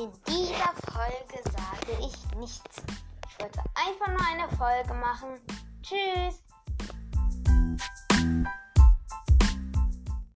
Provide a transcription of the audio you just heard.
In dieser Folge sage ich nichts. Ich wollte einfach nur eine Folge machen. Tschüss.